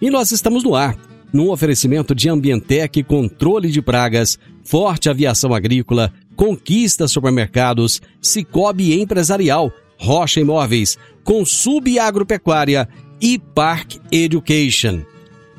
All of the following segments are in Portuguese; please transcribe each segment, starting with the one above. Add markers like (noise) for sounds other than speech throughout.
e nós estamos no ar, num oferecimento de Ambientec Controle de Pragas, Forte Aviação Agrícola, Conquista Supermercados, Cicobi Empresarial, Rocha Imóveis, Consub Agropecuária e Park Education.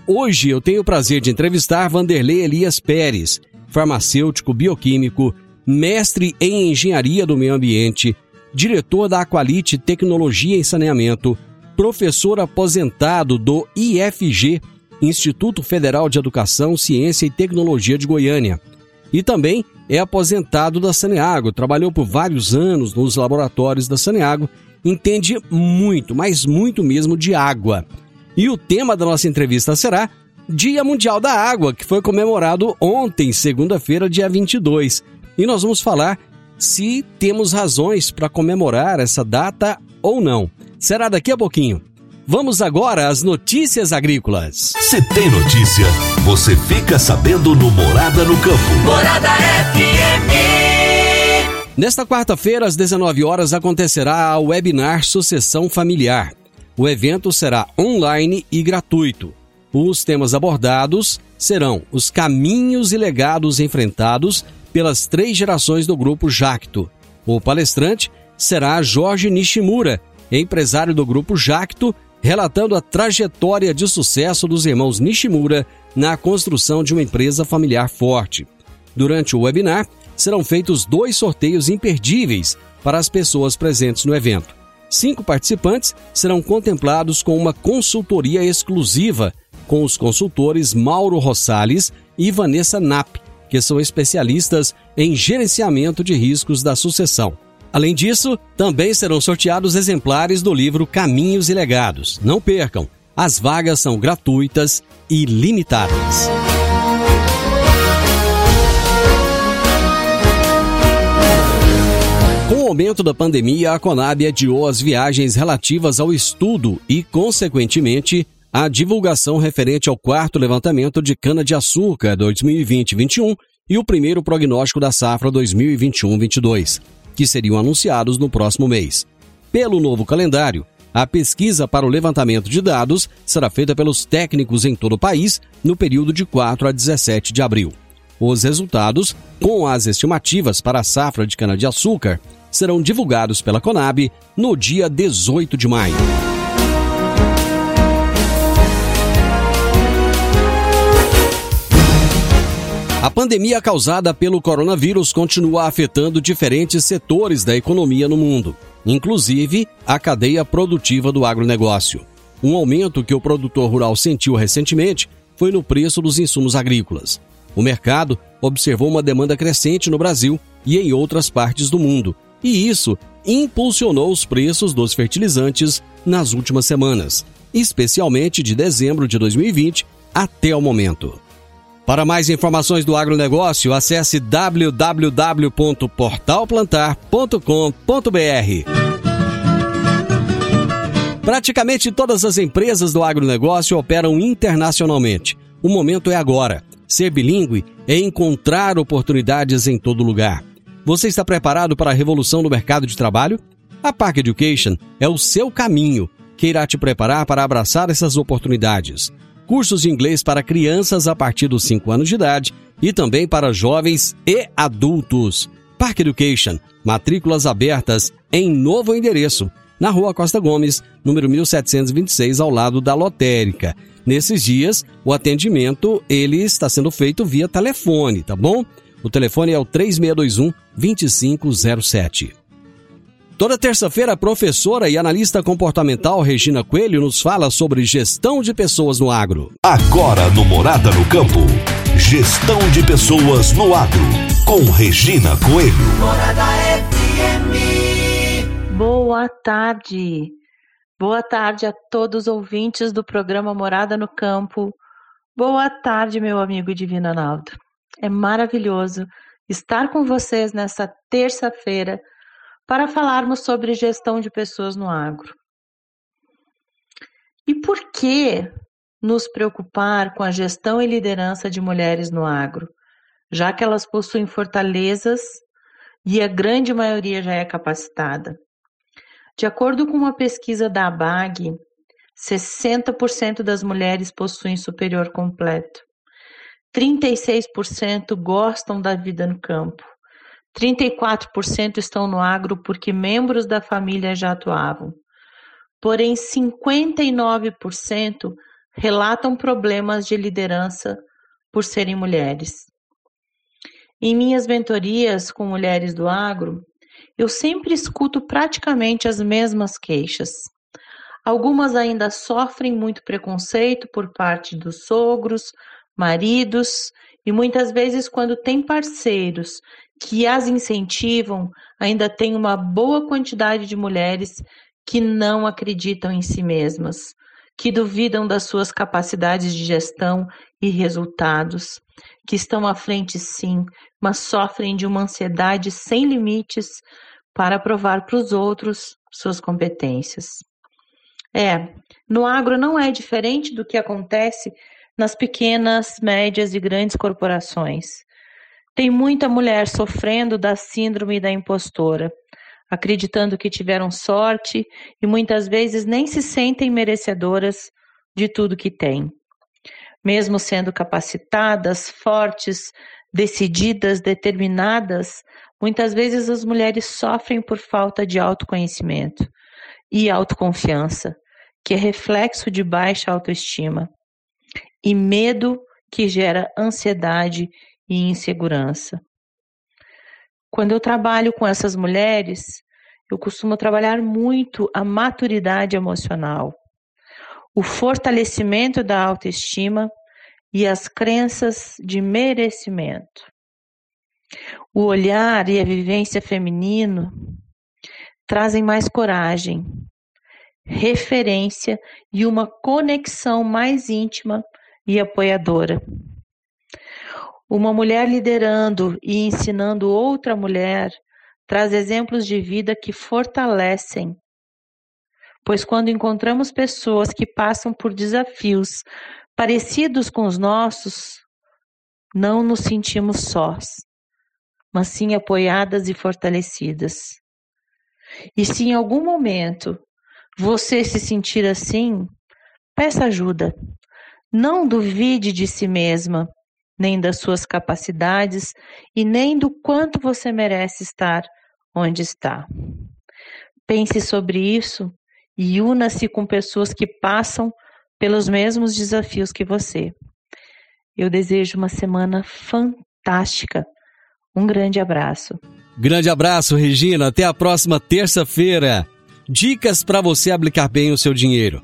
Hoje eu tenho o prazer de entrevistar Vanderlei Elias Pérez, farmacêutico bioquímico, mestre em engenharia do meio ambiente, diretor da Aqualite Tecnologia e Saneamento, professor aposentado do IFG, Instituto Federal de Educação, Ciência e Tecnologia de Goiânia. E também é aposentado da Saneago, trabalhou por vários anos nos laboratórios da Saneago, entende muito, mas muito mesmo de água. E o tema da nossa entrevista será Dia Mundial da Água, que foi comemorado ontem, segunda-feira, dia 22. E nós vamos falar se temos razões para comemorar essa data ou não. Será daqui a pouquinho. Vamos agora às notícias agrícolas. Se tem notícia, você fica sabendo no Morada no Campo. Morada FM. Nesta quarta-feira, às 19 horas, acontecerá a webinar Sucessão Familiar. O evento será online e gratuito. Os temas abordados serão os caminhos e legados enfrentados pelas três gerações do grupo Jacto. O palestrante será Jorge Nishimura, empresário do grupo Jacto, relatando a trajetória de sucesso dos irmãos Nishimura na construção de uma empresa familiar forte. Durante o webinar, serão feitos dois sorteios imperdíveis para as pessoas presentes no evento. Cinco participantes serão contemplados com uma consultoria exclusiva com os consultores Mauro Rosales e Vanessa Knapp, que são especialistas em gerenciamento de riscos da sucessão. Além disso, também serão sorteados exemplares do livro Caminhos e Legados. Não percam, as vagas são gratuitas e limitadas. Com o aumento da pandemia, a Conab adiou as viagens relativas ao estudo e, consequentemente, a divulgação referente ao quarto levantamento de cana-de-açúcar 2020-21 e o primeiro prognóstico da safra 2021-22, que seriam anunciados no próximo mês. Pelo novo calendário, a pesquisa para o levantamento de dados será feita pelos técnicos em todo o país no período de 4 a 17 de abril. Os resultados, com as estimativas para a safra de cana-de-açúcar, serão divulgados pela Conab no dia 18 de maio. A pandemia causada pelo coronavírus continua afetando diferentes setores da economia no mundo, inclusive a cadeia produtiva do agronegócio. Um aumento que o produtor rural sentiu recentemente foi no preço dos insumos agrícolas. O mercado observou uma demanda crescente no Brasil e em outras partes do mundo, e isso impulsionou os preços dos fertilizantes nas últimas semanas, especialmente de dezembro de 2020 até o momento. Para mais informações do agronegócio, acesse www.portalplantar.com.br. Praticamente todas as empresas do agronegócio operam internacionalmente. O momento é agora. Ser bilíngue é encontrar oportunidades em todo lugar. Você está preparado para a revolução no mercado de trabalho? A Park Education é o seu caminho que irá te preparar para abraçar essas oportunidades cursos de inglês para crianças a partir dos 5 anos de idade e também para jovens e adultos. Park Education, matrículas abertas em novo endereço, na Rua Costa Gomes, número 1726, ao lado da lotérica. Nesses dias, o atendimento ele está sendo feito via telefone, tá bom? O telefone é o 3621 2507. Toda terça-feira, a professora e analista comportamental Regina Coelho nos fala sobre gestão de pessoas no agro. Agora no Morada no Campo, gestão de pessoas no agro, com Regina Coelho. Morada FM. Boa tarde. Boa tarde a todos os ouvintes do programa Morada no Campo. Boa tarde, meu amigo Divino Analdo. É maravilhoso estar com vocês nessa terça-feira para falarmos sobre gestão de pessoas no agro. E por que nos preocupar com a gestão e liderança de mulheres no agro, já que elas possuem fortalezas e a grande maioria já é capacitada? De acordo com uma pesquisa da ABAG, 60% das mulheres possuem superior completo. 36% gostam da vida no campo. 34% estão no agro porque membros da família já atuavam. Porém, 59% relatam problemas de liderança por serem mulheres. Em minhas mentorias com mulheres do agro, eu sempre escuto praticamente as mesmas queixas. Algumas ainda sofrem muito preconceito por parte dos sogros, maridos e muitas vezes, quando tem parceiros que as incentivam, ainda tem uma boa quantidade de mulheres que não acreditam em si mesmas, que duvidam das suas capacidades de gestão e resultados, que estão à frente sim, mas sofrem de uma ansiedade sem limites para provar para os outros suas competências. É, no agro não é diferente do que acontece nas pequenas, médias e grandes corporações. Tem muita mulher sofrendo da síndrome da impostora, acreditando que tiveram sorte e muitas vezes nem se sentem merecedoras de tudo que têm. Mesmo sendo capacitadas, fortes, decididas, determinadas, muitas vezes as mulheres sofrem por falta de autoconhecimento e autoconfiança, que é reflexo de baixa autoestima e medo que gera ansiedade e insegurança. Quando eu trabalho com essas mulheres, eu costumo trabalhar muito a maturidade emocional, o fortalecimento da autoestima e as crenças de merecimento. O olhar e a vivência feminino trazem mais coragem, referência e uma conexão mais íntima e apoiadora. Uma mulher liderando e ensinando outra mulher traz exemplos de vida que fortalecem. Pois quando encontramos pessoas que passam por desafios parecidos com os nossos, não nos sentimos sós, mas sim apoiadas e fortalecidas. E se em algum momento você se sentir assim, peça ajuda. Não duvide de si mesma, nem das suas capacidades e nem do quanto você merece estar onde está. Pense sobre isso e una-se com pessoas que passam pelos mesmos desafios que você. Eu desejo uma semana fantástica. Um grande abraço. Grande abraço, Regina. Até a próxima terça-feira. Dicas para você aplicar bem o seu dinheiro.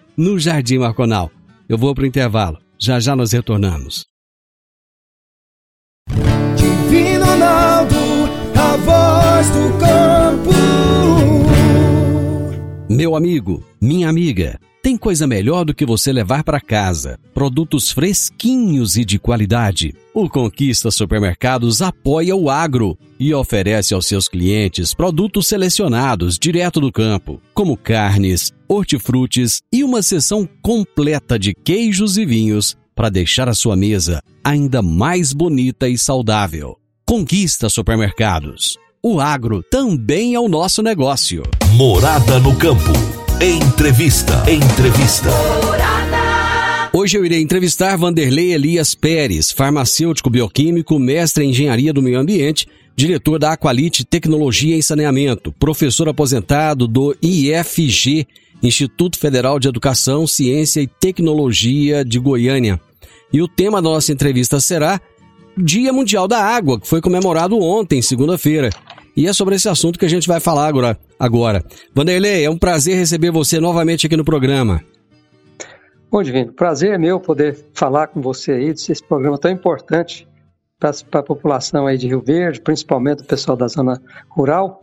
no Jardim Marconal. Eu vou para o intervalo. Já já nós retornamos. Divino Ronaldo, a voz do campo. Meu amigo, minha amiga, tem coisa melhor do que você levar para casa. Produtos fresquinhos e de qualidade. O Conquista Supermercados apoia o agro e oferece aos seus clientes produtos selecionados direto do campo, como carnes, hortifrutis e uma seção completa de queijos e vinhos para deixar a sua mesa ainda mais bonita e saudável. Conquista Supermercados. O agro também é o nosso negócio. Morada no campo. Entrevista. Entrevista. Hoje eu irei entrevistar Vanderlei Elias Pérez, farmacêutico bioquímico, mestre em engenharia do meio ambiente, diretor da Aqualite Tecnologia em Saneamento, professor aposentado do IFG, Instituto Federal de Educação, Ciência e Tecnologia de Goiânia. E o tema da nossa entrevista será Dia Mundial da Água, que foi comemorado ontem, segunda-feira. E é sobre esse assunto que a gente vai falar agora. agora. Vanderlei, é um prazer receber você novamente aqui no programa. Bom, Divino, prazer é meu poder falar com você aí desse programa tão importante para a população aí de Rio Verde, principalmente o pessoal da zona rural,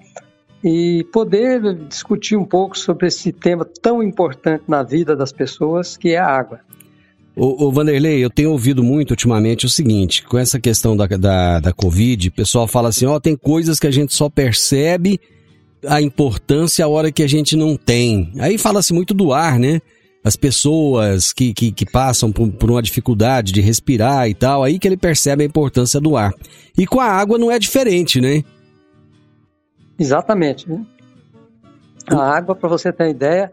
e poder discutir um pouco sobre esse tema tão importante na vida das pessoas, que é a água. Ô, ô, Vanderlei, eu tenho ouvido muito ultimamente o seguinte, com essa questão da, da, da Covid, o pessoal fala assim, ó, tem coisas que a gente só percebe a importância a hora que a gente não tem. Aí fala-se muito do ar, né? As pessoas que, que, que passam por, por, uma dificuldade de respirar e tal, aí que ele percebe a importância do ar. E com a água não é diferente, né? Exatamente. Né? A água, para você ter ideia,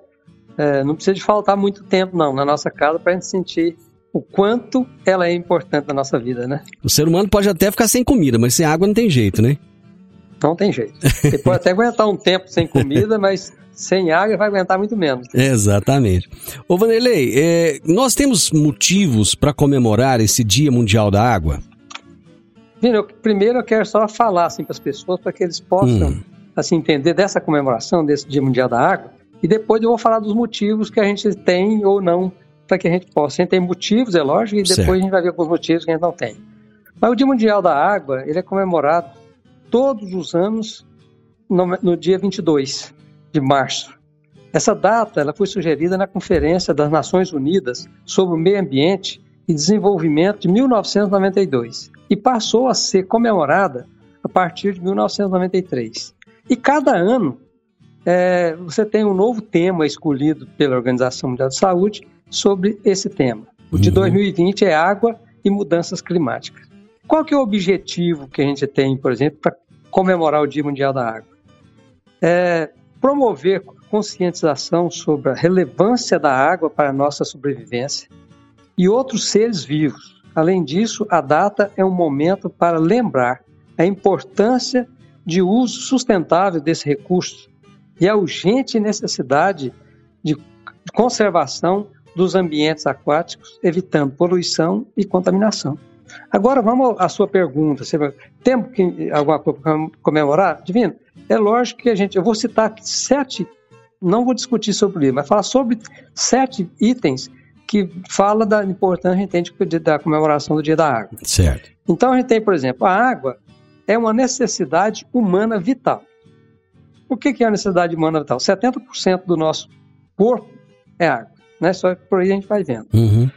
é, não precisa de faltar muito tempo, não, na nossa casa para a gente sentir o quanto ela é importante na nossa vida, né? O ser humano pode até ficar sem comida, mas sem água não tem jeito, né? Não tem jeito. Ele pode até aguentar um tempo sem comida, mas sem água vai aguentar muito menos. (laughs) Exatamente. Ô Vanderlei, é, nós temos motivos para comemorar esse Dia Mundial da Água? Vino, primeiro eu quero só falar assim, para as pessoas, para que eles possam hum. assim, entender dessa comemoração, desse Dia Mundial da Água, e depois eu vou falar dos motivos que a gente tem ou não para que a gente possa. A gente tem motivos, é lógico, e depois certo. a gente vai ver alguns motivos que a gente não tem. Mas o Dia Mundial da Água, ele é comemorado todos os anos no, no dia 22 de março. Essa data ela foi sugerida na Conferência das Nações Unidas sobre o Meio Ambiente e Desenvolvimento de 1992 e passou a ser comemorada a partir de 1993. E cada ano é, você tem um novo tema escolhido pela Organização Mundial de Saúde sobre esse tema. O de uhum. 2020 é água e mudanças climáticas. Qual que é o objetivo que a gente tem, por exemplo, para comemorar o Dia Mundial da Água? É promover conscientização sobre a relevância da água para a nossa sobrevivência e outros seres vivos. Além disso, a data é um momento para lembrar a importância de uso sustentável desse recurso e a urgente necessidade de conservação dos ambientes aquáticos, evitando poluição e contaminação. Agora vamos à sua pergunta. Você temos que alguma coisa para comemorar? Divino, é lógico que a gente. Eu vou citar sete, não vou discutir sobre isso, mas falar sobre sete itens que fala da importância a gente tem da comemoração do Dia da Água. Certo. Então a gente tem, por exemplo, a água é uma necessidade humana vital. O que é a necessidade humana vital? 70% do nosso corpo é água, né? Só que por aí a gente vai vendo. Uhum.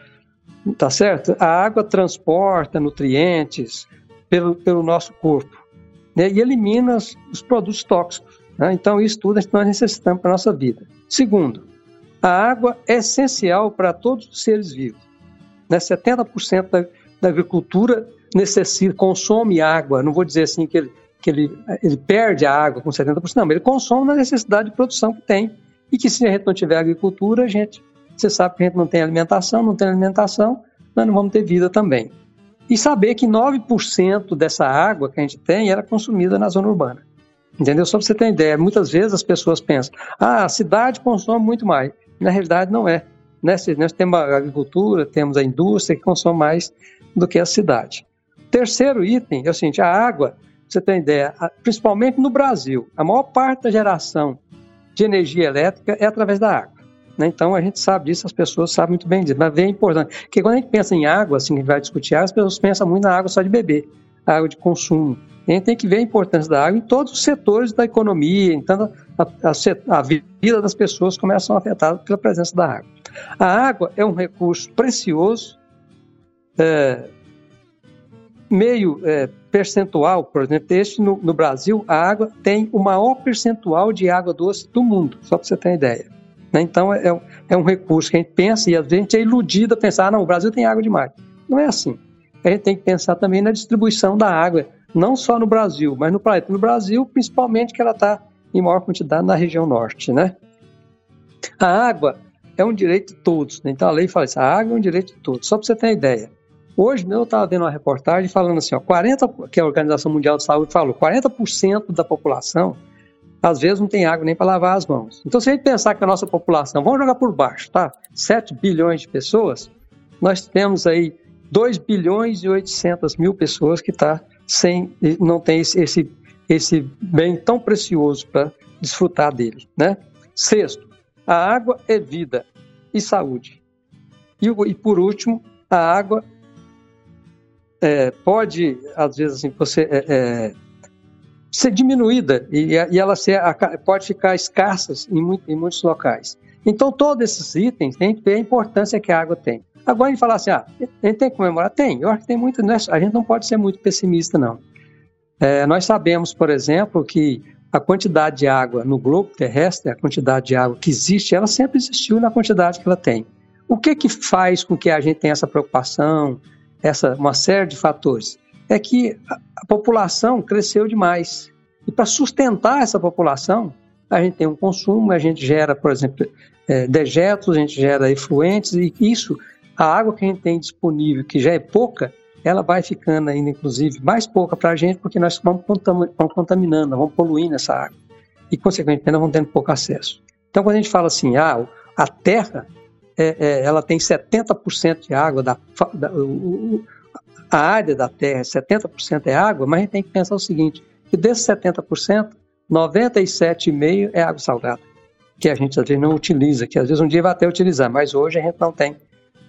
Tá certo? A água transporta nutrientes pelo, pelo nosso corpo né? e elimina os, os produtos tóxicos. Né? Então, isso tudo nós necessitamos para a nossa vida. Segundo, a água é essencial para todos os seres vivos. Né? 70% da, da agricultura necessita, consome água. Não vou dizer assim que ele que ele, ele perde a água com 70%, não, mas ele consome na necessidade de produção que tem. E que se a gente não tiver agricultura, a gente, você sabe que a gente não tem alimentação, não tem alimentação, nós não vamos ter vida também. E saber que 9% dessa água que a gente tem era consumida na zona urbana. Entendeu? Só para você ter ideia, muitas vezes as pessoas pensam, ah, a cidade consome muito mais. Na realidade, não é. Né? Nós temos a agricultura, temos a indústria que consome mais do que a cidade. Terceiro item é o seguinte: a água você tem ideia, principalmente no Brasil, a maior parte da geração de energia elétrica é através da água. Né? Então a gente sabe disso, as pessoas sabem muito bem disso, mas é importante. Porque quando a gente pensa em água, assim, a gente vai discutir água, as pessoas pensam muito na água só de beber. água de consumo. A gente tem que ver a importância da água em todos os setores da economia, então a, a, a vida das pessoas começam a afetar pela presença da água. A água é um recurso precioso, é, meio é, percentual, por exemplo, este no, no, Brasil, a água tem o maior percentual de água doce do mundo, só para você ter uma ideia. Né? Então, é, é, é, um recurso que a gente pensa e a gente é iludido a pensar, ah, não, o Brasil tem água demais. Não é assim. A gente tem que pensar também na distribuição da água não só no Brasil, mas no planeta. No Brasil, principalmente, que ela está em maior quantidade na região norte, né? A água é um direito de todos. Né? Então a lei fala isso, a água é um direito de todos. Só para você ter uma ideia. Hoje eu estava vendo uma reportagem falando assim, ó, 40, que a Organização Mundial de Saúde falou, 40% da população às vezes não tem água nem para lavar as mãos. Então se a gente pensar que a nossa população, vamos jogar por baixo, tá? 7 bilhões de pessoas, nós temos aí 2 bilhões e 800 mil pessoas que tá sem, não tem esse, esse, esse bem tão precioso para desfrutar dele. Né? Sexto, a água é vida e saúde. E, e por último, a água é, pode, às vezes, assim, você, é, é, ser diminuída e, e ela ser, pode ficar escassa em, em muitos locais. Então, todos esses itens têm que ver a importância que a água tem. Agora, a gente falar assim, ah, a gente tem que comemorar? Tem. Eu acho que tem muito. É, a gente não pode ser muito pessimista, não. É, nós sabemos, por exemplo, que a quantidade de água no globo terrestre, a quantidade de água que existe, ela sempre existiu na quantidade que ela tem. O que que faz com que a gente tenha essa preocupação, essa uma série de fatores? É que a, população cresceu demais. E para sustentar essa população, a gente tem um consumo, a gente gera, por exemplo, é, dejetos, a gente gera efluentes, e isso a água que a gente tem disponível, que já é pouca, ela vai ficando ainda, inclusive, mais pouca para a gente, porque nós vamos, vamos contaminando, vamos poluindo essa água. E, consequentemente, nós vamos tendo pouco acesso. Então, quando a gente fala assim, ah, a terra, é, é, ela tem 70% de água, da, da o, a área da terra, 70% é água, mas a gente tem que pensar o seguinte, que desses 70%, 97,5% é água salgada, que a gente às vezes não utiliza, que às vezes um dia vai até utilizar, mas hoje a gente não tem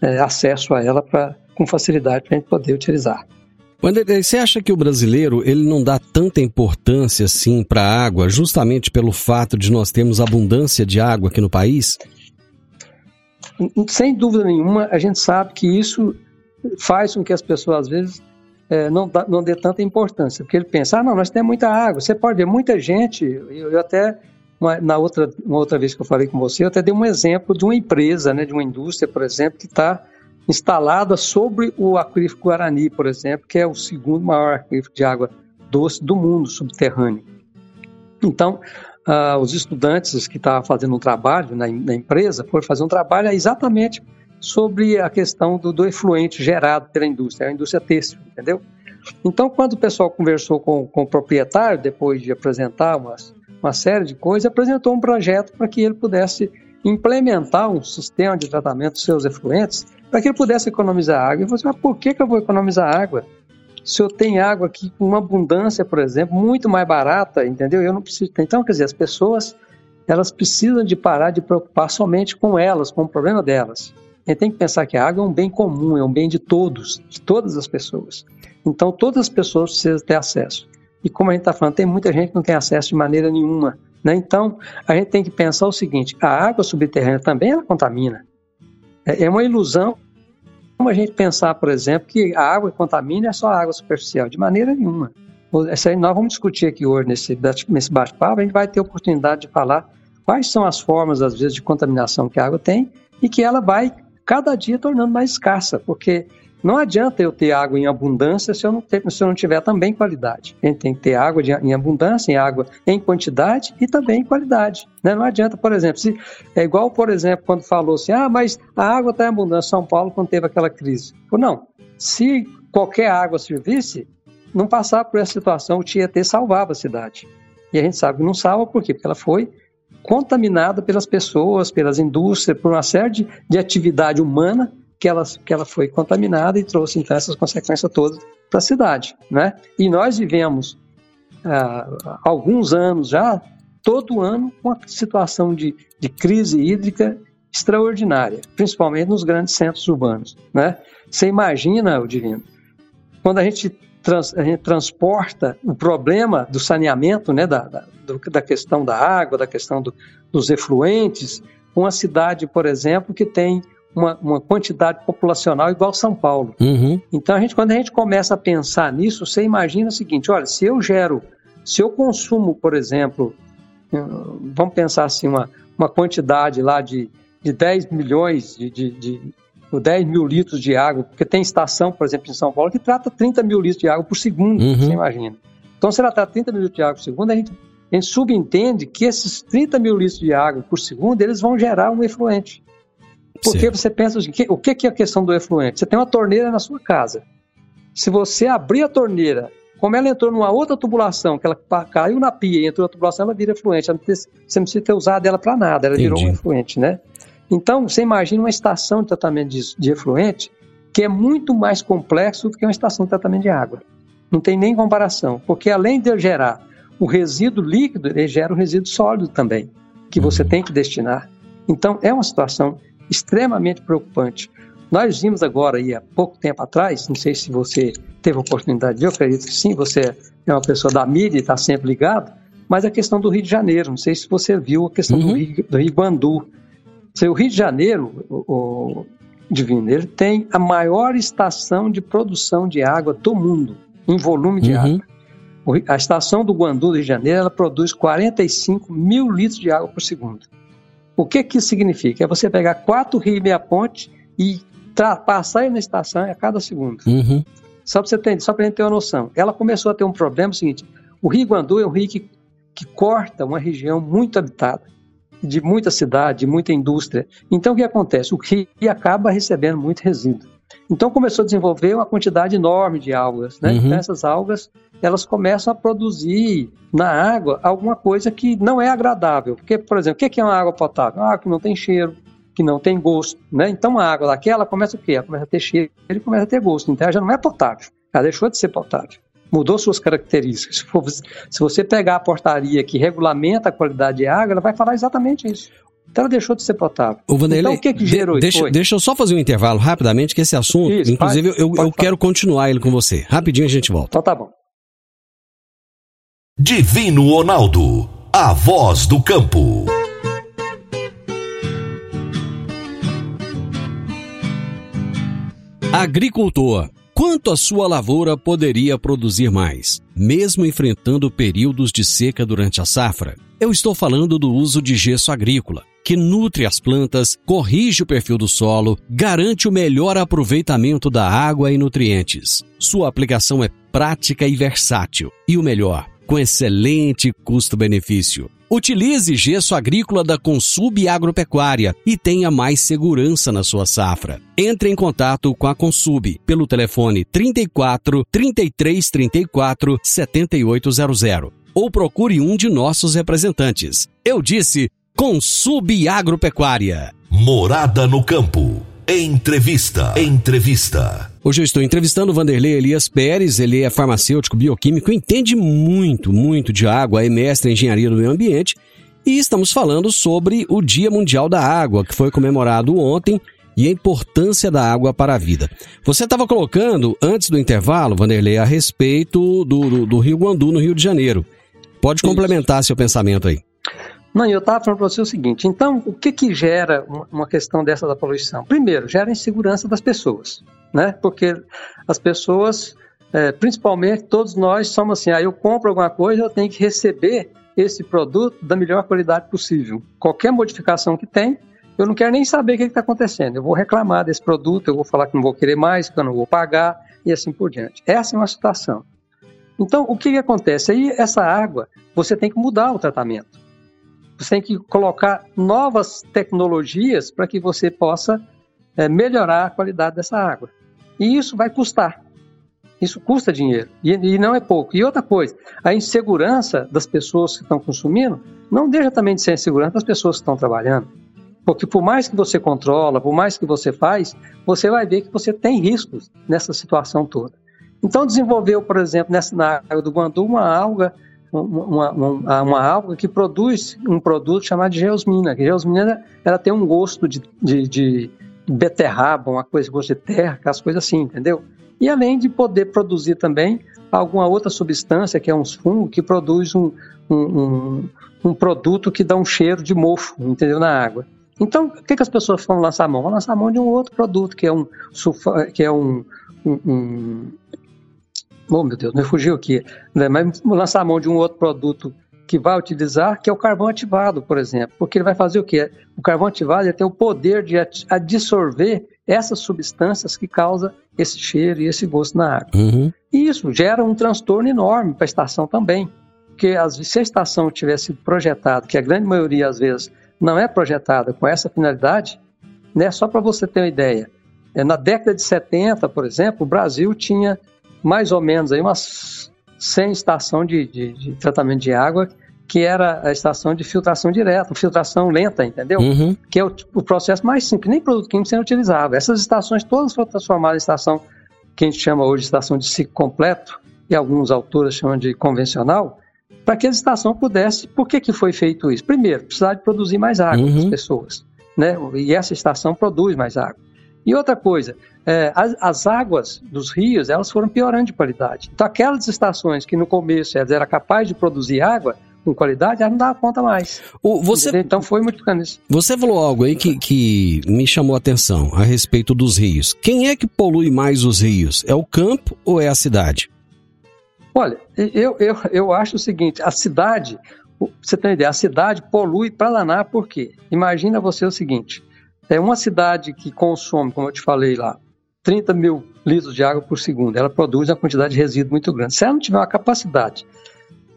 é, acesso a ela pra, com facilidade para a gente poder utilizar. Wanderlei, você acha que o brasileiro ele não dá tanta importância assim para a água, justamente pelo fato de nós termos abundância de água aqui no país? Sem dúvida nenhuma, a gente sabe que isso faz com que as pessoas, às vezes, é, não, dá, não dê tanta importância, porque ele pensa, ah, não, nós temos muita água. Você pode ver muita gente, eu, eu até uma, na outra, uma outra vez que eu falei com você, eu até dei um exemplo de uma empresa, né, de uma indústria, por exemplo, que está instalada sobre o aquífero Guarani, por exemplo, que é o segundo maior aquífero de água doce do mundo subterrâneo. Então, uh, os estudantes que estavam fazendo um trabalho na, na, empresa foram fazer um trabalho exatamente sobre a questão do, do efluente gerado pela indústria, a indústria têxtil, entendeu? Então, quando o pessoal conversou com, com o proprietário, depois de apresentar umas, uma série de coisas, apresentou um projeto para que ele pudesse implementar um sistema de tratamento dos seus efluentes para que ele pudesse economizar água. E você, mas por que, que eu vou economizar água? Se eu tenho água aqui com uma abundância, por exemplo, muito mais barata, entendeu? Eu não preciso. Então, quer dizer, as pessoas elas precisam de parar de preocupar somente com elas, com o problema delas. A gente tem que pensar que a água é um bem comum, é um bem de todos, de todas as pessoas. Então, todas as pessoas precisam ter acesso. E como a gente está falando, tem muita gente que não tem acesso de maneira nenhuma. Né? Então, a gente tem que pensar o seguinte: a água subterrânea também ela contamina. É, é uma ilusão como a gente pensar, por exemplo, que a água que contamina é só a água superficial. De maneira nenhuma. Essa aí nós vamos discutir aqui hoje nesse, nesse bate-papo, a gente vai ter oportunidade de falar quais são as formas, às vezes, de contaminação que a água tem e que ela vai cada dia tornando mais escassa, porque não adianta eu ter água em abundância se eu não, ter, se eu não tiver também qualidade. A gente tem que ter água de, em abundância, em água em quantidade e também em qualidade. Né? Não adianta, por exemplo, se, é igual, por exemplo, quando falou assim, ah, mas a água está em abundância São Paulo quando teve aquela crise. Não, se qualquer água servisse, não passar por essa situação, o Tietê salvava a cidade. E a gente sabe que não salva por quê? Porque ela foi contaminada pelas pessoas, pelas indústrias, por uma série de, de atividade humana que ela, que ela foi contaminada e trouxe então essas consequências todas para a cidade, né? E nós vivemos ah, alguns anos já, todo ano, uma situação de, de crise hídrica extraordinária, principalmente nos grandes centros urbanos, né? Você imagina, o Divino, quando a gente trans, a gente transporta o problema do saneamento, né, da, da, da questão da água, da questão do, dos efluentes, uma cidade, por exemplo, que tem uma, uma quantidade populacional igual São Paulo. Uhum. Então, a gente, quando a gente começa a pensar nisso, você imagina o seguinte: olha, se eu gero, se eu consumo, por exemplo, hum, vamos pensar assim, uma, uma quantidade lá de, de 10 milhões de, de, de 10 mil litros de água, porque tem estação, por exemplo, em São Paulo, que trata 30 mil litros de água por segundo, uhum. você imagina. Então, se ela trata 30 mil litros de água por segundo, a gente, a gente subentende que esses 30 mil litros de água por segundo, eles vão gerar um efluente. Porque certo. você pensa o que é a questão do efluente? Você tem uma torneira na sua casa. Se você abrir a torneira, como ela entrou numa outra tubulação, que ela caiu na pia e entrou na tubulação, ela vira efluente. Você não precisa ter usado ela para nada, ela Entendi. virou um efluente, né? Então, você imagina uma estação de tratamento de, de efluente que é muito mais complexo do que uma estação de tratamento de água. Não tem nem comparação, porque além de gerar o resíduo líquido, ele gera o resíduo sólido também, que você uhum. tem que destinar. Então, é uma situação extremamente preocupante. Nós vimos agora, aí, há pouco tempo atrás, não sei se você teve a oportunidade de eu acredito que sim, você é uma pessoa da mídia e está sempre ligado, mas a questão do Rio de Janeiro, não sei se você viu a questão uhum. do, Rio, do Rio Guandu, o Rio de Janeiro, o, o Divino, ele tem a maior estação de produção de água do mundo, em volume de uhum. água. A estação do Guandu do Rio de Janeiro, ela produz 45 mil litros de água por segundo. O que que isso significa? É você pegar quatro rios e meia ponte e passar aí na estação a cada segundo. Uhum. Só para você ter, só gente ter uma noção. Ela começou a ter um problema é o seguinte: o Rio Guandu é um rio que, que corta uma região muito habitada de muita cidade, de muita indústria. Então, o que acontece? O rio acaba recebendo muito resíduo. Então, começou a desenvolver uma quantidade enorme de algas. Né? Uhum. Então, essas algas elas começam a produzir na água alguma coisa que não é agradável. Porque, por exemplo, o que é uma água potável? Uma água que não tem cheiro, que não tem gosto. Né? Então, a água daquela começa o quê? Ela começa a ter cheiro e começa a ter gosto. Então, ela já não é potável. Ela deixou de ser potável mudou suas características. Se, for, se, você pegar a portaria que regulamenta a qualidade de água, ela vai falar exatamente isso. Então ela deixou de ser potável. O Vanderlei, então o que, que gerou de, deixa, deixa eu só fazer um intervalo rapidamente, que esse assunto, isso, inclusive, pode, eu, pode eu quero continuar ele com você. Rapidinho a gente volta. Então tá bom. Divino Ronaldo, a voz do campo. Agricultor Quanto a sua lavoura poderia produzir mais, mesmo enfrentando períodos de seca durante a safra? Eu estou falando do uso de gesso agrícola, que nutre as plantas, corrige o perfil do solo, garante o melhor aproveitamento da água e nutrientes. Sua aplicação é prática e versátil, e o melhor, com excelente custo-benefício. Utilize gesso agrícola da Consub Agropecuária e tenha mais segurança na sua safra. Entre em contato com a Consub pelo telefone 34 33 34 7800 ou procure um de nossos representantes. Eu disse Consub Agropecuária. Morada no campo. Entrevista. Entrevista. Hoje eu estou entrevistando o Vanderlei Elias Pérez, ele é farmacêutico, bioquímico, entende muito, muito de água, é mestre em engenharia do meio ambiente e estamos falando sobre o Dia Mundial da Água, que foi comemorado ontem e a importância da água para a vida. Você estava colocando, antes do intervalo, Vanderlei, a respeito do, do, do Rio Guandu, no Rio de Janeiro. Pode complementar Isso. seu pensamento aí. Não, eu estava falando para você o seguinte: então, o que, que gera uma questão dessa da poluição? Primeiro, gera insegurança das pessoas né? Porque as pessoas, é, principalmente todos nós, somos assim: ah, eu compro alguma coisa, eu tenho que receber esse produto da melhor qualidade possível. Qualquer modificação que tem, eu não quero nem saber o que está acontecendo. Eu vou reclamar desse produto, eu vou falar que não vou querer mais, que eu não vou pagar e assim por diante. Essa é uma situação. Então, o que, que acontece? Aí, essa água, você tem que mudar o tratamento. Você tem que colocar novas tecnologias para que você possa é, melhorar a qualidade dessa água. E isso vai custar. Isso custa dinheiro. E, e, não é pouco. E outra coisa, a insegurança das pessoas que estão consumindo não deixa também de ser insegurança das pessoas que estão trabalhando. Porque por mais que você controla, por mais que você faz, você vai ver que você tem riscos nessa situação toda. Então desenvolveu, por exemplo, nessa, na água do Guandu, uma alga, uma, uma, uma alga que produz um produto chamado de geosmina. A geosmina ela tem um gosto de, de, de beterraba, uma coisa gosto de terra, aquelas coisas assim, entendeu? E além de poder produzir também alguma outra substância, que é um fungo, que produz um, um, um, um produto que dá um cheiro de mofo, entendeu, na água. Então, o que, que as pessoas vão lançar a mão? Vão lançar a mão de um outro produto, que é um, que é um, um, um oh meu Deus, me fugiu aqui, né? mas lançar a mão de um outro produto que vai utilizar, que é o carvão ativado, por exemplo, porque ele vai fazer o quê? O carvão ativado ele tem o poder de absorver essas substâncias que causam esse cheiro e esse gosto na água. Uhum. E isso gera um transtorno enorme para a estação também, porque se a estação tivesse projetada, que a grande maioria às vezes não é projetada com essa finalidade, né, só para você ter uma ideia, é, na década de 70, por exemplo, o Brasil tinha mais ou menos aí umas 100 estações de, de, de tratamento de água, que era a estação de filtração direta, filtração lenta, entendeu? Uhum. Que é o, o, processo mais simples, nem produto químico sendo utilizado. Essas estações todas foram transformadas em estação que a gente chama hoje de estação de ciclo completo, e alguns autores chamam de convencional, para que a estação pudesse. Por que, que foi feito isso? Primeiro, precisar de produzir mais água uhum. para as pessoas. Né? E essa estação produz mais água. E outra coisa, é, as, as, águas dos rios elas foram piorando de qualidade. Então, aquelas estações que no começo elas eram capazes de produzir água com qualidade, elas não davam conta mais. O, você, então foi muito nisso. Você falou algo aí que, que me chamou a atenção a respeito dos rios. Quem é que polui mais os rios? É o campo ou é a cidade? Olha, eu, eu, eu acho o seguinte: a cidade, você tem uma ideia, a cidade polui para danar, por quê? Imagina você o seguinte: é uma cidade que consome, como eu te falei lá, 30 mil litros de água por segundo, ela produz uma quantidade de resíduo muito grande. Se ela não tiver uma capacidade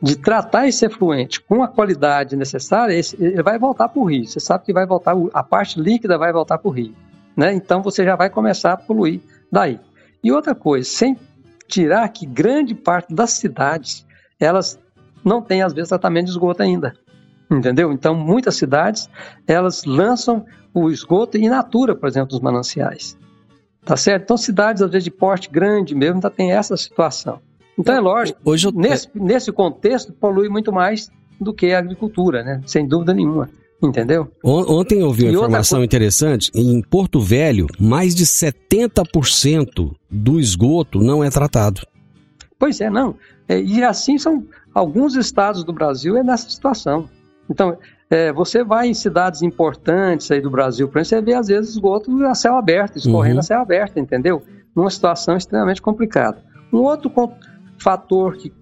de tratar esse efluente com a qualidade necessária, ele vai voltar para o rio. Você sabe que vai voltar, a parte líquida vai voltar para o rio. Né? Então você já vai começar a poluir daí. E outra coisa, sem tirar que grande parte das cidades elas não têm às vezes tratamento de esgoto ainda. Entendeu? Então muitas cidades elas lançam o esgoto in natura, por exemplo, dos mananciais. Tá certo? Então, cidades, às vezes, de porte grande mesmo, ainda tem essa situação. Então, é lógico, Hoje eu... nesse, nesse contexto, polui muito mais do que a agricultura, né? Sem dúvida nenhuma. Entendeu? Ontem eu ouvi uma informação coisa... interessante. Em Porto Velho, mais de 70% do esgoto não é tratado. Pois é, não. É, e assim são alguns estados do Brasil é nessa situação. Então, é, você vai em cidades importantes aí do Brasil, por exemplo, você vê às vezes esgoto a céu aberto, escorrendo uhum. a céu aberto, entendeu? Numa situação extremamente complicada. Um outro fator que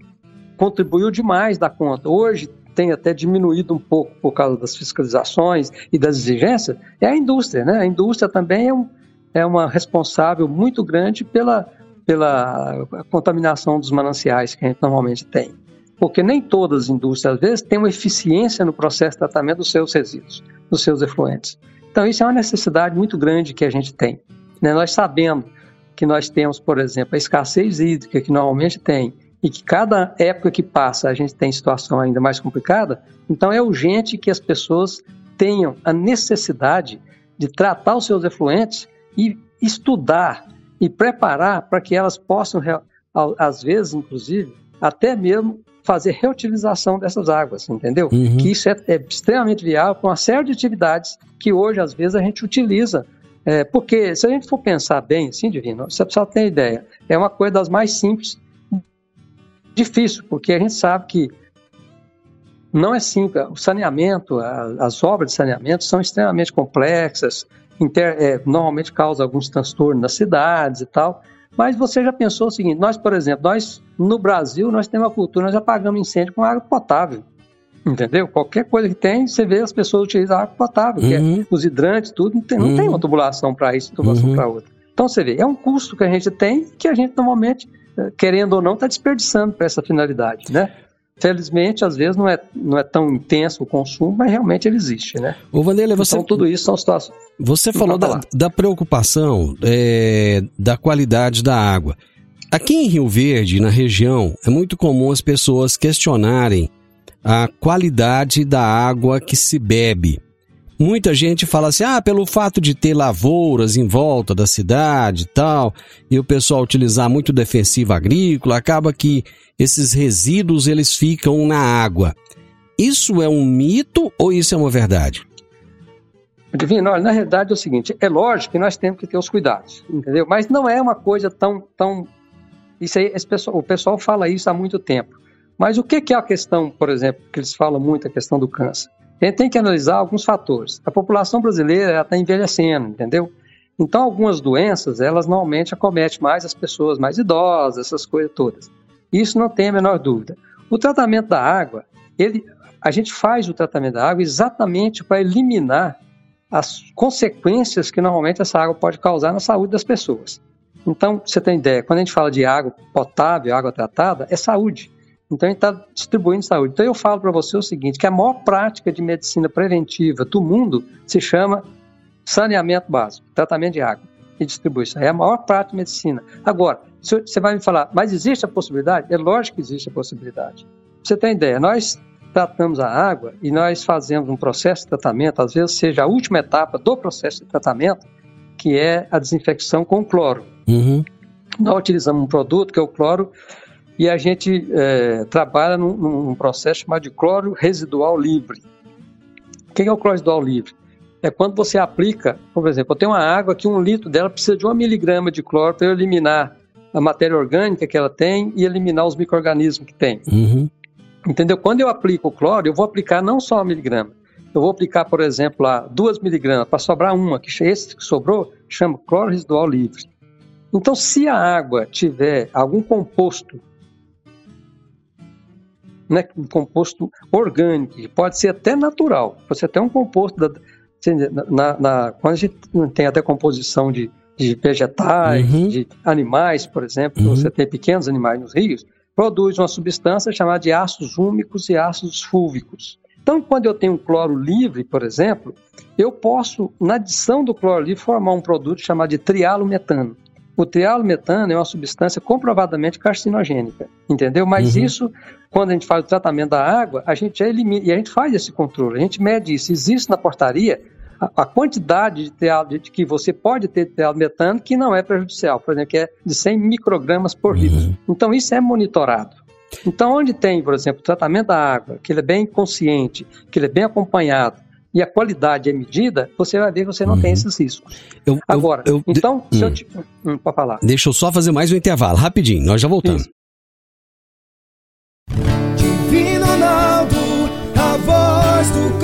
contribuiu demais da conta, hoje tem até diminuído um pouco por causa das fiscalizações e das exigências, é a indústria, né? A indústria também é, um, é uma responsável muito grande pela, pela contaminação dos mananciais que a gente normalmente tem porque nem todas as indústrias, às vezes, têm uma eficiência no processo de tratamento dos seus resíduos, dos seus efluentes. Então, isso é uma necessidade muito grande que a gente tem. Né? Nós sabendo que nós temos, por exemplo, a escassez hídrica que normalmente tem, e que cada época que passa a gente tem situação ainda mais complicada, então é urgente que as pessoas tenham a necessidade de tratar os seus efluentes e estudar e preparar para que elas possam, às vezes, inclusive, até mesmo fazer reutilização dessas águas, entendeu? Uhum. Que isso é, é, extremamente viável com uma série de atividades que hoje, às vezes, a gente utiliza. É, porque, se a gente for pensar bem, assim, Divino, você precisa ter ideia, é uma coisa das mais simples, difícil, porque a gente sabe que não é simples. O saneamento, as obras de saneamento são extremamente complexas, inter, é, normalmente causam alguns transtornos nas cidades e tal, mas você já pensou o seguinte: nós, por exemplo, nós no Brasil nós temos uma cultura, nós apagamos incêndio com água potável. Entendeu? Qualquer coisa que tem, você vê as pessoas utilizam água potável, uhum. é uhum. os hidrantes, tudo, não tem, não tem uhum. uma tubulação para isso, tubulação uhum. para outra. Então você vê, é um custo que a gente tem que a gente normalmente, eh, querendo ou não, está desperdiçando para essa finalidade, né? Felizmente, às vezes não é, não é tão intenso o consumo, mas realmente ele existe, né? Ô Vanderlei, você... Então tudo isso são situações... Você falou da, da, preocupação é, da qualidade da água. Aqui em Rio Verde, na região, é muito comum as pessoas questionarem a qualidade da água que se bebe. Muita gente fala assim: ah, pelo fato de ter lavouras em volta da cidade e tal, e o pessoal utilizar muito defensivo agrícola, acaba que esses resíduos eles ficam na água. Isso é um mito ou isso é uma verdade? Divino, olha, na realidade é o seguinte, é lógico que nós temos que ter os cuidados, entendeu? Mas não é uma coisa tão, tão isso aí, pessoal, o pessoal fala isso há muito tempo. Mas o que, que é a questão, por exemplo, que eles falam muito, a questão do câncer? A gente tem que analisar alguns fatores. A população brasileira está envelhecendo, entendeu? Então, algumas doenças, elas normalmente acometem mais as pessoas mais idosas, essas coisas todas. Isso não tem a menor dúvida. O tratamento da água, ele, a gente faz o tratamento da água exatamente para eliminar as consequências que normalmente essa água pode causar na saúde das pessoas. Então, você tem ideia, quando a gente fala de água potável, água tratada, é saúde. Então, a gente está distribuindo saúde. Então, eu falo para você o seguinte, que a maior prática de medicina preventiva do mundo se chama saneamento básico, tratamento de água e distribuição. É a maior prática de medicina. Agora, você vai me falar, mas existe a possibilidade? É lógico que existe a possibilidade. Você tem ideia, nós tratamos a água e nós fazemos um processo de tratamento, às vezes seja a última etapa do processo de tratamento, que é a desinfecção com cloro. Uhum. Nós utilizamos um produto que é o cloro e a gente é, trabalha num, num, processo chamado de cloro residual livre. O que é o cloro residual livre? É quando você aplica, por exemplo, eu tenho uma água que um litro dela precisa de uma miligrama de cloro para eliminar a matéria orgânica que ela tem e eliminar os micro-organismos que tem. Uhum. Entendeu? Quando eu aplico o cloro, eu vou aplicar não só a miligrama. Eu vou aplicar, por exemplo, lá duas miligramas para sobrar uma, que esse que sobrou chama cloro residual livre. Então, se a água tiver algum composto, né, um composto orgânico, que pode ser até natural, pode ser até um composto da, na, na, quando a gente tem a decomposição de, de vegetais, uhum. de animais, por exemplo, uhum. você tem pequenos animais nos rios, produz uma substância chamada de ácidos úmicos e ácidos fúlvicos. Então, quando eu tenho um cloro livre, por exemplo, eu posso, na adição do cloro livre, formar um produto chamado de trialometano. O trialometano é uma substância comprovadamente carcinogênica, entendeu? Mas uhum. isso, quando a gente faz o tratamento da água, a gente elimina, e a gente faz esse controle, a gente mede isso. Existe na portaria a, quantidade de, trial, de que você pode ter de trialometano que não é prejudicial, por exemplo, que é de 100 microgramas por litro. Uhum. Então, isso é monitorado. Então, onde tem, por exemplo, o tratamento da água, que ele é bem consciente, que ele é bem acompanhado, e a qualidade é medida, você vai ver que você não uhum. tem esses riscos. Eu, Agora, eu, eu, então, se hum. eu te, hum, para falar. Deixa eu só fazer mais um intervalo, rapidinho, nós já voltamos. Isso. Divino Ronaldo, a voz do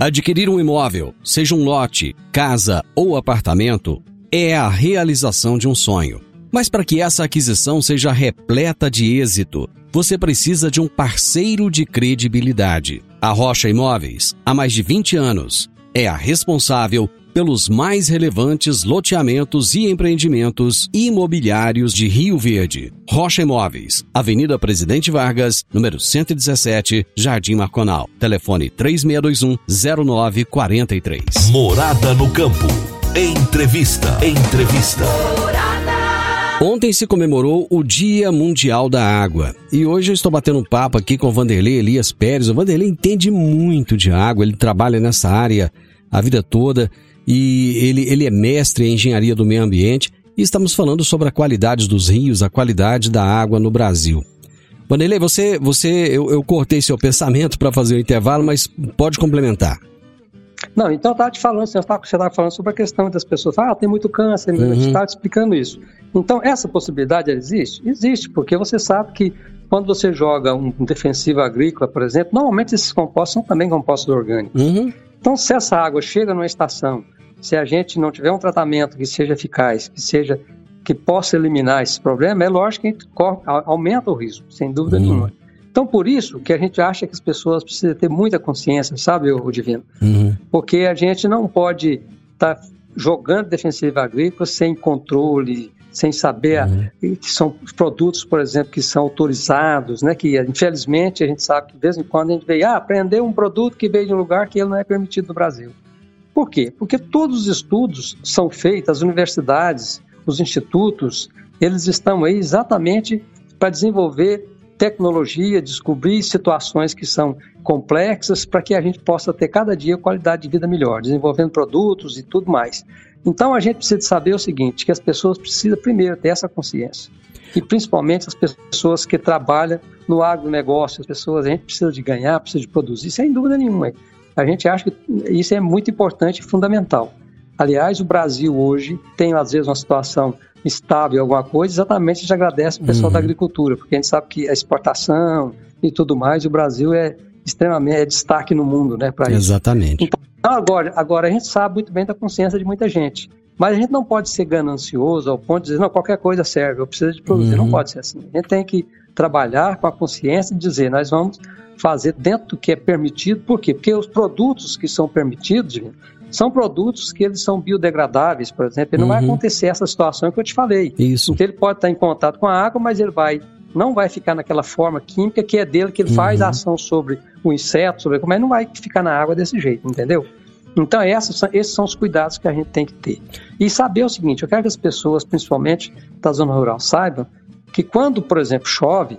Adquirir um imóvel, seja um lote, casa ou apartamento, é a realização de um sonho. Mas para que essa aquisição seja repleta de êxito, você precisa de um parceiro de credibilidade. A Rocha Imóveis, há mais de 20 anos, é a responsável pelos mais relevantes loteamentos e empreendimentos imobiliários de Rio Verde. Rocha Imóveis, Avenida Presidente Vargas, número 117, Jardim Marconal. Telefone 3621-0943. Morada no Campo. Entrevista. Entrevista. Ontem se comemorou o Dia Mundial da Água. E hoje eu estou batendo um papo aqui com o Vanderlei Elias Pérez. O Vanderlei entende muito de água, ele trabalha nessa área a vida toda e ele, ele é mestre em engenharia do meio ambiente e estamos falando sobre a qualidade dos rios, a qualidade da água no Brasil. Vanderlei, você, você eu, eu cortei seu pensamento para fazer o intervalo, mas pode complementar. Não, então eu estava te falando, você estava falando sobre a questão das pessoas, ah, tem muito câncer, uhum. a gente estava explicando isso. Então, essa possibilidade existe? Existe, porque você sabe que quando você joga um defensivo agrícola, por exemplo, normalmente esses compostos são também compostos orgânicos. Uhum. Então, se essa água chega numa estação se a gente não tiver um tratamento que seja eficaz, que seja que possa eliminar esse problema, é lógico que corre, aumenta o risco, sem dúvida uhum. nenhuma. Então, por isso que a gente acha que as pessoas precisam ter muita consciência, sabe, o Divino? Uhum. Porque a gente não pode estar tá jogando defensiva agrícola sem controle, sem saber uhum. que são produtos, por exemplo, que são autorizados, né? Que infelizmente a gente sabe que de vez em quando a gente vê, ah, aprender um produto que veio de um lugar que ele não é permitido no Brasil. Por quê? Porque todos os estudos são feitos, as universidades, os institutos, eles estão aí exatamente para desenvolver tecnologia, descobrir situações que são complexas para que a gente possa ter cada dia qualidade de vida melhor, desenvolvendo produtos e tudo mais. Então a gente precisa saber o seguinte, que as pessoas precisam primeiro ter essa consciência. E principalmente as pessoas que trabalham no agronegócio, as pessoas, a gente precisa de ganhar, precisa de produzir, sem dúvida nenhuma. A gente acha que isso é muito importante e fundamental. Aliás, o Brasil hoje tem, às vezes, uma situação estável, alguma coisa, exatamente a gente agradece o pessoal uhum. da agricultura, porque a gente sabe que a exportação e tudo mais, o Brasil é extremamente é destaque no mundo, né, para isso. Exatamente. Então, agora, agora, a gente sabe muito bem da consciência de muita gente. Mas a gente não pode ser ganancioso ao ponto de dizer, não, qualquer coisa serve, eu preciso de produzir. Uhum. Não pode ser assim. A gente tem que trabalhar com a consciência de dizer, nós vamos fazer dentro do que é permitido. Por quê? Porque os produtos que são permitidos, são produtos que eles são biodegradáveis, por exemplo, e não uhum. vai acontecer essa situação que eu te falei. Isso. Então ele pode estar em contato com a água, mas ele vai não vai ficar naquela forma química que é dele que ele uhum. faz a ação sobre o inseto, sobre como é, não vai ficar na água desse jeito, entendeu? Então essas, esses são os cuidados que a gente tem que ter. E saber o seguinte, eu quero que as pessoas, principalmente da zona rural, saibam que quando, por exemplo, chove,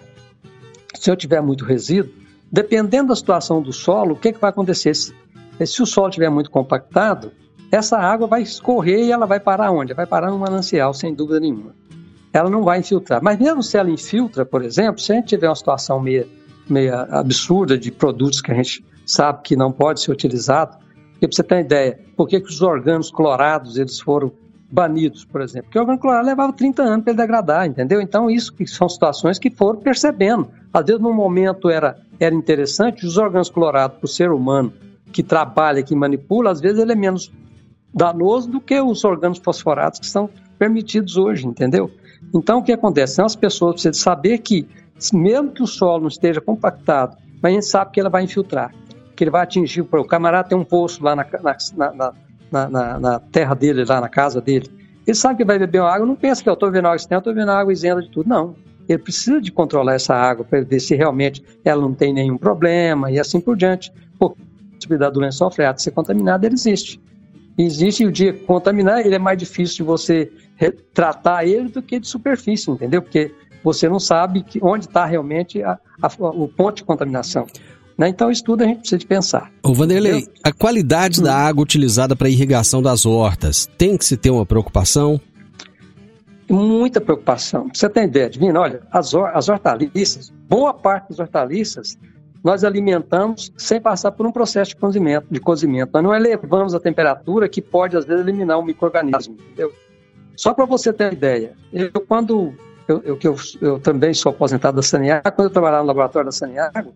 se eu tiver muito resíduo, dependendo da situação do solo, o que, que vai acontecer? Se, se o solo estiver muito compactado, essa água vai escorrer e ela vai parar onde? Vai parar no manancial, sem dúvida nenhuma. Ela não vai infiltrar. Mas mesmo se ela infiltra, por exemplo, se a gente tiver uma situação meio, meio absurda de produtos que a gente sabe que não pode ser utilizado, porque para você ter uma ideia, por que, que os organos clorados eles foram banidos, por exemplo? Porque o organo clorado levava 30 anos para ele degradar, entendeu? Então, isso que são situações que foram percebendo. Às vezes, no momento era, era interessante, os organos clorados para o ser humano que trabalha, que manipula, às vezes ele é menos danoso do que os organos fosforados que são permitidos hoje, entendeu? Então, o que acontece? São as pessoas precisam saber que, mesmo que o solo não esteja compactado, mas a gente sabe que ela vai infiltrar, que ele vai atingir. O camarada tem um poço lá na, na, na, na, na terra dele, lá na casa dele. Ele sabe que vai beber uma água, não pensa que eu estou vendo água eu estou vendo água isenta de tudo. Não. Ele precisa de controlar essa água para ver se realmente ela não tem nenhum problema e assim por diante. Porque a possibilidade do lençol freático ser contaminado, ele existe. E existe o dia que contaminar, ele é mais difícil de você tratar ele do que de superfície, entendeu? Porque você não sabe que, onde está realmente a, a, o ponto de contaminação. Né? Então, isso tudo a gente precisa de pensar. Ô Vanderlei, entendeu? a qualidade hum. da água utilizada para irrigação das hortas tem que se ter uma preocupação? Muita preocupação. Você tem ideia, Divina? Olha, as, as hortaliças, boa parte das hortaliças, nós alimentamos sem passar por um processo de cozimento. De cozimento. Nós não elevamos a temperatura que pode, às vezes, eliminar um microorganismo. Só para você ter uma ideia, eu quando eu, eu, eu, eu também sou aposentado da Saniago, quando eu trabalhava no laboratório da Saniago,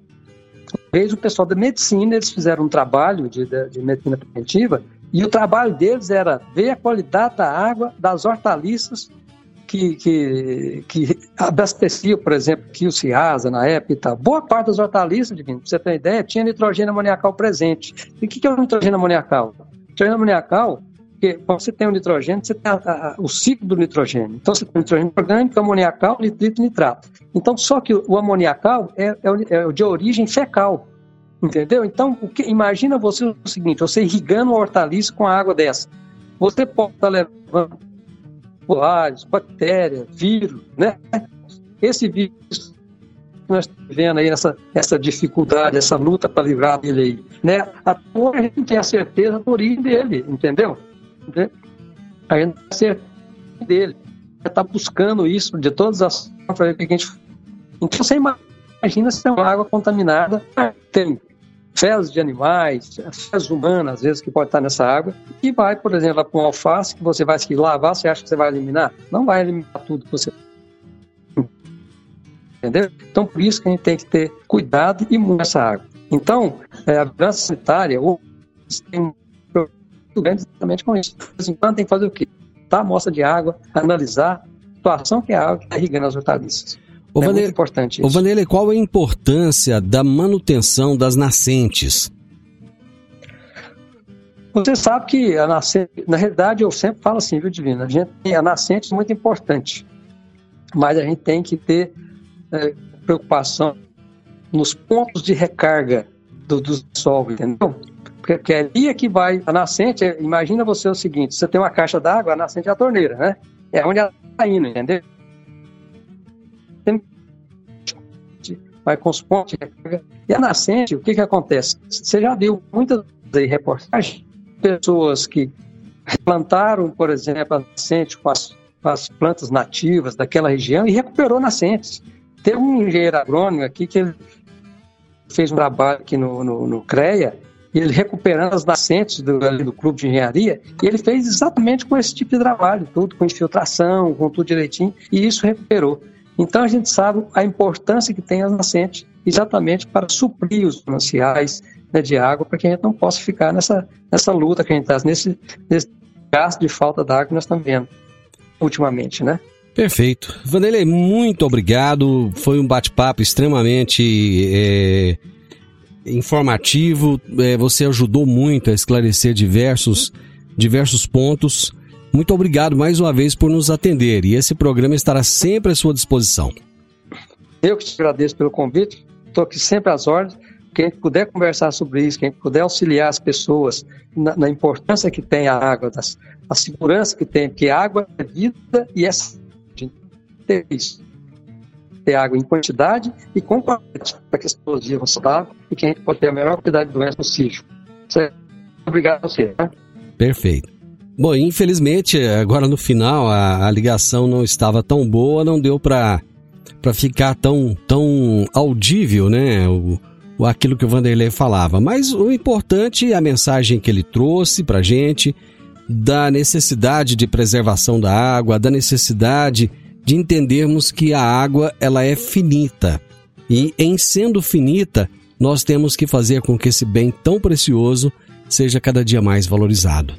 vez o pessoal da medicina, eles fizeram um trabalho de, de, medicina preventiva, e o trabalho deles era ver a qualidade da água das hortaliças que, que, que abasteciam, por exemplo, que o Ciasa na época e tal. Boa parte das hortaliças, para você ter uma ideia, tinha nitrogênio amoniacal presente. E o que, que é o nitrogênio amoniacal? O nitrogênio amoniacal porque você tem o nitrogênio, você tem a, a, o ciclo do nitrogênio. Então, você tem nitrogênio orgânico, amoniacal, nitrito e nitrato. Então, só que o, amoniacal é, é, é, de origem fecal. Entendeu? Então, que, imagina você o seguinte: você irrigando uma hortaliça com água dessa. Você pode estar levando polares, bactérias, vírus, né? Esse vírus nós estamos vendo aí, essa, essa dificuldade, essa luta para livrar dele aí, né? Até a gente tem a certeza da origem dele, entendeu? Né? A gente ser dele. Está buscando isso de todas as formas que a gente. Então você imagina se tem uma água contaminada, tem fezes de animais, fezes humanas, às vezes, que pode estar nessa água, e vai, por exemplo, para um alface que você vai se lavar, você acha que você vai eliminar? Não vai eliminar tudo que você. Entendeu? Então, por isso que a gente tem que ter cuidado e muito essa água. Então, é, a vigilância sanitária, ou tem grande exatamente com isso. De vez em quando tem que fazer o quê? Tá a amostra de água, analisar a situação que é a água que está irrigando as hortaliças. O é muito importante isso. Ô Vanderlei, qual a importância da manutenção das nascentes? Você sabe que a nascente, na realidade eu sempre falo assim, viu, Divina? A, gente, a nascente é muito importante, mas a gente tem que ter é, preocupação nos pontos de recarga do, do sol, entendeu? Porque é ali é que vai a nascente. Imagina você o seguinte: você tem uma caixa d'água, a nascente é a torneira, né? É onde ela está indo, entendeu? vai com os pontos. E a nascente, o que, que acontece? Você já viu muitas reportagens pessoas que plantaram, por exemplo, a nascente com as, com as plantas nativas daquela região e recuperou nascentes. Tem um engenheiro agrônomo aqui que fez um trabalho aqui no, no, no CREA, e ele recuperando as nascentes do, do clube de engenharia, e ele fez exatamente com esse tipo de trabalho, tudo com infiltração, com tudo direitinho, e isso recuperou. Então a gente sabe a importância que tem as nascentes, exatamente para suprir os mananciais né, de água, para que a gente não possa ficar nessa, nessa luta que a gente está, nesse, nesse gasto de falta d'água que nós estamos vendo ultimamente, né? Perfeito. Vanderlei, muito obrigado. Foi um bate-papo extremamente é, informativo. É, você ajudou muito a esclarecer diversos, diversos pontos. Muito obrigado mais uma vez por nos atender. E esse programa estará sempre à sua disposição. Eu que te agradeço pelo convite. Estou aqui sempre às ordens. Quem puder conversar sobre isso, quem puder auxiliar as pessoas na, na importância que tem a água, das, a segurança que tem, porque água é vida e é ter isso. Ter água em quantidade e com qualidade, para que as pessoas vivam e que a gente possa ter a melhor quantidade de doença possível. Certo? Obrigado a você. Né? Perfeito. Bom, infelizmente, agora no final a, a ligação não estava tão boa, não deu para para ficar tão tão audível, né? O, o, aquilo que o Vanderlei falava. Mas o importante é a mensagem que ele trouxe para gente da necessidade de preservação da água, da necessidade de entendermos que a água ela é finita e em sendo finita nós temos que fazer com que esse bem tão precioso seja cada dia mais valorizado.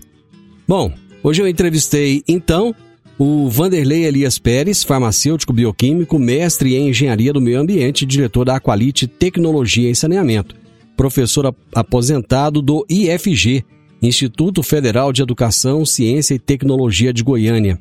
Bom, hoje eu entrevistei então o Vanderlei Elias Pérez, farmacêutico bioquímico, mestre em engenharia do meio ambiente, diretor da Aqualite Tecnologia e Saneamento, professor aposentado do IFG, Instituto Federal de Educação, Ciência e Tecnologia de Goiânia